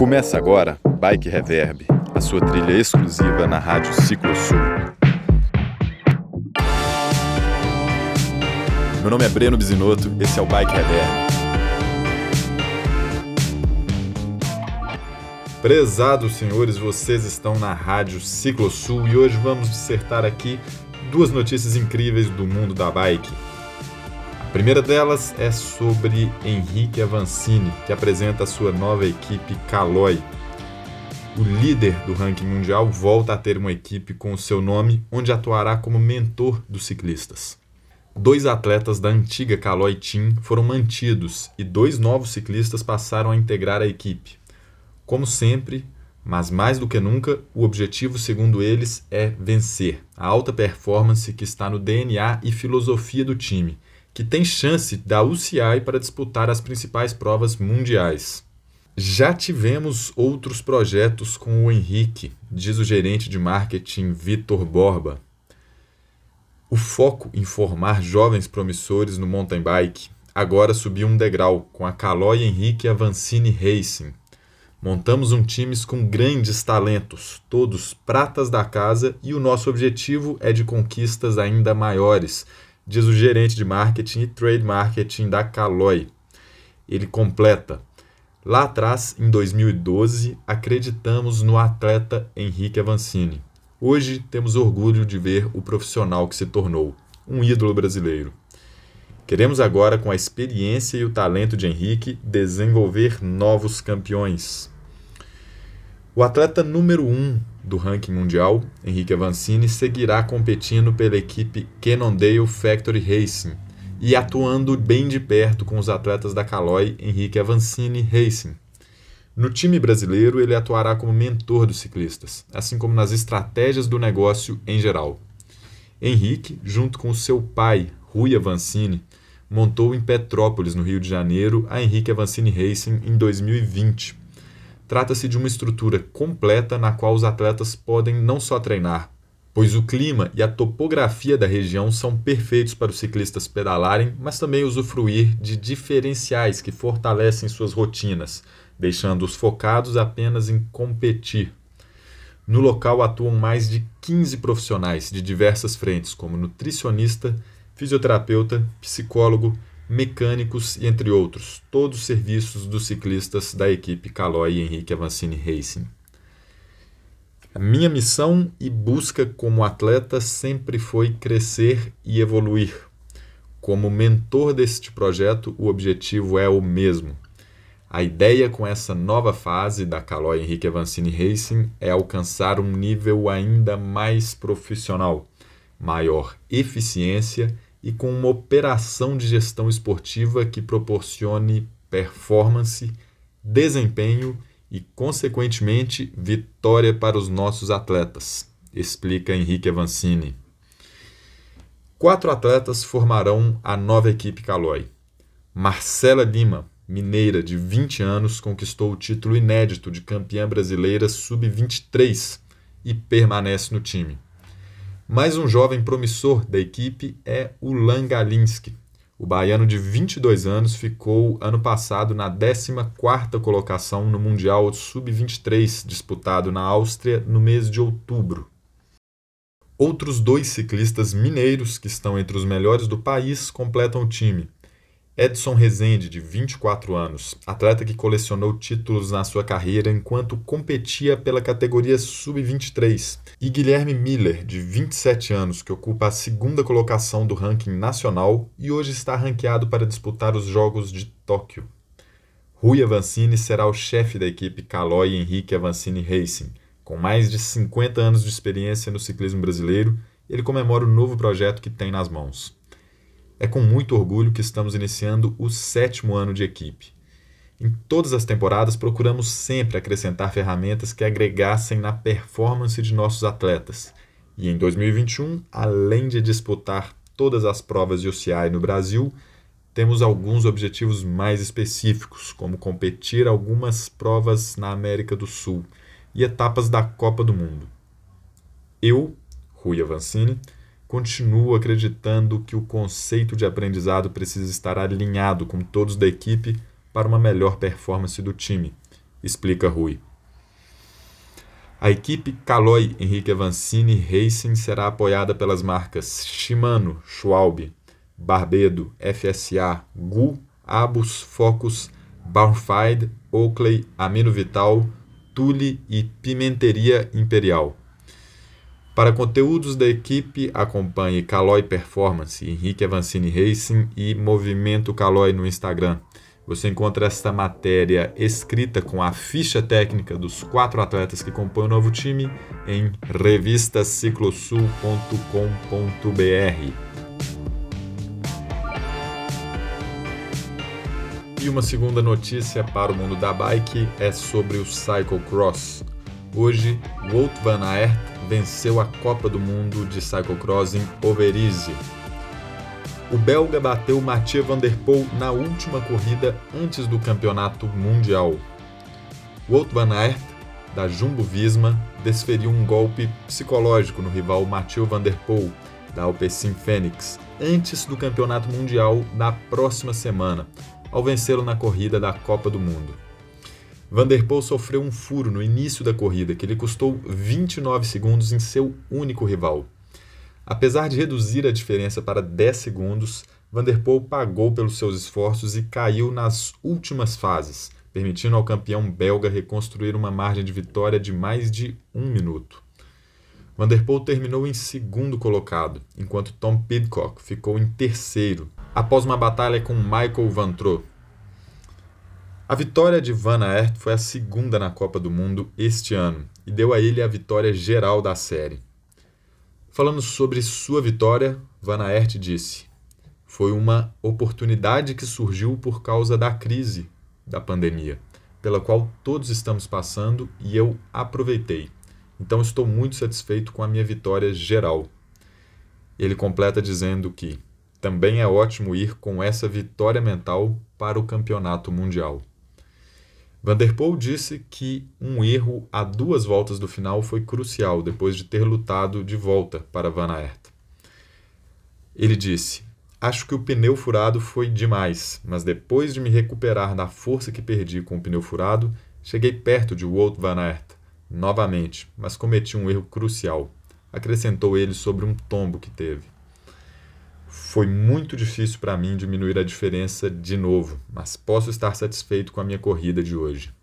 Começa agora Bike Reverb, a sua trilha exclusiva na Rádio Ciclo Sul. Meu nome é Breno Bisinotto, esse é o Bike Reverb. Prezados senhores, vocês estão na Rádio Ciclo Sul e hoje vamos dissertar aqui duas notícias incríveis do mundo da bike. A primeira delas é sobre Henrique Avancini, que apresenta a sua nova equipe Caloi. O líder do ranking mundial volta a ter uma equipe com o seu nome, onde atuará como mentor dos ciclistas. Dois atletas da antiga Caloi Team foram mantidos e dois novos ciclistas passaram a integrar a equipe. Como sempre, mas mais do que nunca, o objetivo, segundo eles, é vencer, a alta performance que está no DNA e filosofia do time que tem chance da UCI para disputar as principais provas mundiais. Já tivemos outros projetos com o Henrique, diz o gerente de marketing Vitor Borba. O foco em formar jovens promissores no mountain bike agora subiu um degrau com a Caloi Henrique Avancini Racing. Montamos um time com grandes talentos, todos pratas da casa, e o nosso objetivo é de conquistas ainda maiores, diz o gerente de marketing e trade marketing da Caloi. Ele completa: Lá atrás, em 2012, acreditamos no atleta Henrique Avancini. Hoje temos orgulho de ver o profissional que se tornou, um ídolo brasileiro. Queremos agora, com a experiência e o talento de Henrique, desenvolver novos campeões. O atleta número 1 um do ranking mundial, Henrique Avancini, seguirá competindo pela equipe Cannondale Factory Racing e atuando bem de perto com os atletas da Caloi, Henrique Avancini Racing. No time brasileiro, ele atuará como mentor dos ciclistas, assim como nas estratégias do negócio em geral. Henrique, junto com seu pai, Rui Avancini, montou em Petrópolis, no Rio de Janeiro, a Henrique Avancini Racing em 2020 Trata-se de uma estrutura completa na qual os atletas podem não só treinar, pois o clima e a topografia da região são perfeitos para os ciclistas pedalarem, mas também usufruir de diferenciais que fortalecem suas rotinas, deixando-os focados apenas em competir. No local atuam mais de 15 profissionais de diversas frentes, como nutricionista, fisioterapeuta, psicólogo, mecânicos e entre outros, todos os serviços dos ciclistas da equipe Caloi Henrique Avancini Racing. A minha missão e busca como atleta sempre foi crescer e evoluir. Como mentor deste projeto, o objetivo é o mesmo. A ideia com essa nova fase da Caloi Henrique Avancini Racing é alcançar um nível ainda mais profissional, maior eficiência e com uma operação de gestão esportiva que proporcione performance, desempenho e, consequentemente, vitória para os nossos atletas, explica Henrique Avancini. Quatro atletas formarão a nova equipe Caloi. Marcela Lima, mineira de 20 anos, conquistou o título inédito de campeã brasileira sub-23 e permanece no time. Mais um jovem promissor da equipe é o Langalinski. O baiano de 22 anos ficou ano passado na 14ª colocação no Mundial Sub-23, disputado na Áustria no mês de outubro. Outros dois ciclistas mineiros, que estão entre os melhores do país, completam o time. Edson Rezende, de 24 anos, atleta que colecionou títulos na sua carreira enquanto competia pela categoria Sub-23, e Guilherme Miller, de 27 anos, que ocupa a segunda colocação do ranking nacional e hoje está ranqueado para disputar os Jogos de Tóquio. Rui Avancini será o chefe da equipe Caloi Henrique Avancini Racing. Com mais de 50 anos de experiência no ciclismo brasileiro, ele comemora o novo projeto que tem nas mãos. É com muito orgulho que estamos iniciando o sétimo ano de equipe. Em todas as temporadas, procuramos sempre acrescentar ferramentas que agregassem na performance de nossos atletas. E em 2021, além de disputar todas as provas de OCI no Brasil, temos alguns objetivos mais específicos, como competir algumas provas na América do Sul e etapas da Copa do Mundo. Eu, Rui Avancini, continuo acreditando que o conceito de aprendizado precisa estar alinhado com todos da equipe para uma melhor performance do time, explica Rui. A equipe Caloi Henrique Avancini Racing será apoiada pelas marcas Shimano, Schwalbe, Barbedo, FSA, Gu, Abus, Focus, Barnfide, Oakley, Amino Vital, Tule e Pimenteria Imperial. Para conteúdos da equipe, acompanhe Caloi Performance, Henrique Avancini Racing e Movimento Caloi no Instagram. Você encontra esta matéria escrita com a ficha técnica dos quatro atletas que compõem o novo time em revistaciclosul.com.br. E uma segunda notícia para o mundo da bike é sobre o cyclocross. Hoje, Wout van Aert venceu a Copa do Mundo de cyclocross em Overijse, o belga bateu Mathieu Van Der Poel na última corrida antes do campeonato mundial. Wout van Aert, da Jumbo Visma, desferiu um golpe psicológico no rival Mathieu Van Der Poel, da Alpecin Fenix, antes do campeonato mundial na próxima semana, ao vencê-lo na corrida da Copa do Mundo. Van Der Poel sofreu um furo no início da corrida que lhe custou 29 segundos em seu único rival. Apesar de reduzir a diferença para 10 segundos, Vanderpool pagou pelos seus esforços e caiu nas últimas fases, permitindo ao campeão belga reconstruir uma margem de vitória de mais de um minuto. Vanderpool terminou em segundo colocado, enquanto Tom Pidcock ficou em terceiro, após uma batalha com Michael Van Troo. A vitória de Van Aert foi a segunda na Copa do Mundo este ano e deu a ele a vitória geral da série. Falando sobre sua vitória, Van Aert disse: Foi uma oportunidade que surgiu por causa da crise da pandemia, pela qual todos estamos passando e eu aproveitei. Então estou muito satisfeito com a minha vitória geral. Ele completa dizendo que também é ótimo ir com essa vitória mental para o campeonato mundial. Vanderpool disse que um erro a duas voltas do final foi crucial depois de ter lutado de volta para Van Aert. Ele disse: Acho que o pneu furado foi demais, mas depois de me recuperar da força que perdi com o pneu furado, cheguei perto de Wout Van Aert novamente, mas cometi um erro crucial, acrescentou ele sobre um tombo que teve. Foi muito difícil para mim diminuir a diferença de novo, mas posso estar satisfeito com a minha corrida de hoje.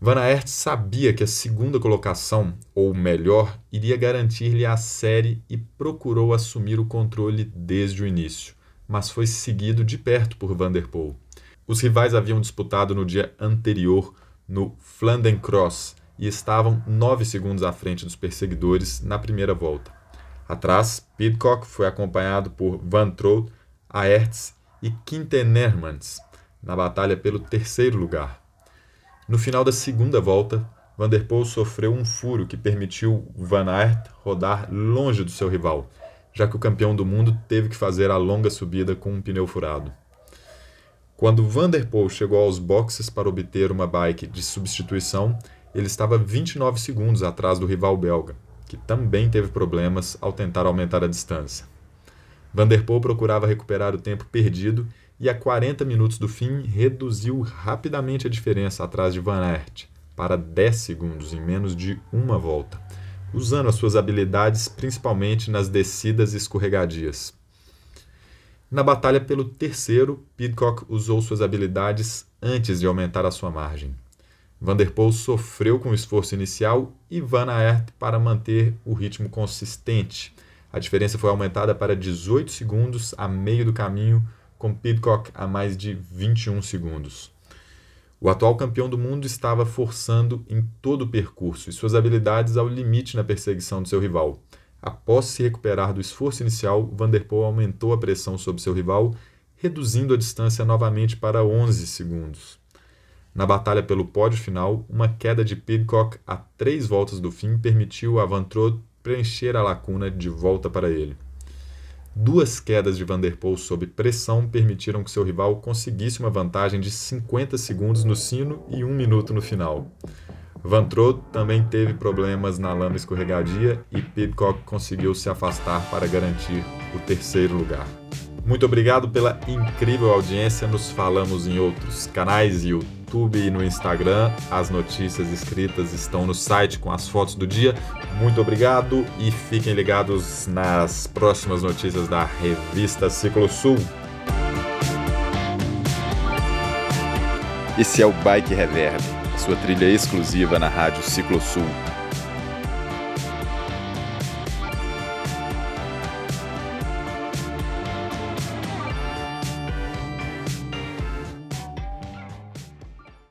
Van Aert sabia que a segunda colocação, ou melhor, iria garantir-lhe a série e procurou assumir o controle desde o início, mas foi seguido de perto por Van der Poel. Os rivais haviam disputado no dia anterior no Flandern Cross e estavam nove segundos à frente dos perseguidores na primeira volta. Atrás, Pidcock foi acompanhado por Van Trout, Aerts e Quintenermans na batalha pelo terceiro lugar. No final da segunda volta, Van der Poel sofreu um furo que permitiu Van Aert rodar longe do seu rival, já que o campeão do mundo teve que fazer a longa subida com um pneu furado. Quando Van der Poel chegou aos boxes para obter uma bike de substituição, ele estava 29 segundos atrás do rival belga, que também teve problemas ao tentar aumentar a distância. Vanderpool procurava recuperar o tempo perdido e a 40 minutos do fim reduziu rapidamente a diferença atrás de Van Aert para 10 segundos em menos de uma volta, usando as suas habilidades principalmente nas descidas escorregadias. Na batalha pelo terceiro, Pidcock usou suas habilidades antes de aumentar a sua margem. Vanderpool sofreu com o esforço inicial e Van Aert para manter o ritmo consistente. A diferença foi aumentada para 18 segundos a meio do caminho, com Pidcock a mais de 21 segundos. O atual campeão do mundo estava forçando em todo o percurso e suas habilidades ao limite na perseguição de seu rival. Após se recuperar do esforço inicial, Vanderpool aumentou a pressão sobre seu rival, reduzindo a distância novamente para 11 segundos. Na batalha pelo pódio final, uma queda de Pidcock a três voltas do fim permitiu a Van Trott preencher a lacuna de volta para ele. Duas quedas de Van Der Poel sob pressão permitiram que seu rival conseguisse uma vantagem de 50 segundos no sino e um minuto no final. Van Trott também teve problemas na lama escorregadia e Pidcock conseguiu se afastar para garantir o terceiro lugar. Muito obrigado pela incrível audiência. Nos falamos em outros canais e YouTube e no Instagram. As notícias escritas estão no site com as fotos do dia. Muito obrigado e fiquem ligados nas próximas notícias da revista Ciclo Sul. Esse é o Bike Reverb, sua trilha exclusiva na Rádio Ciclo Sul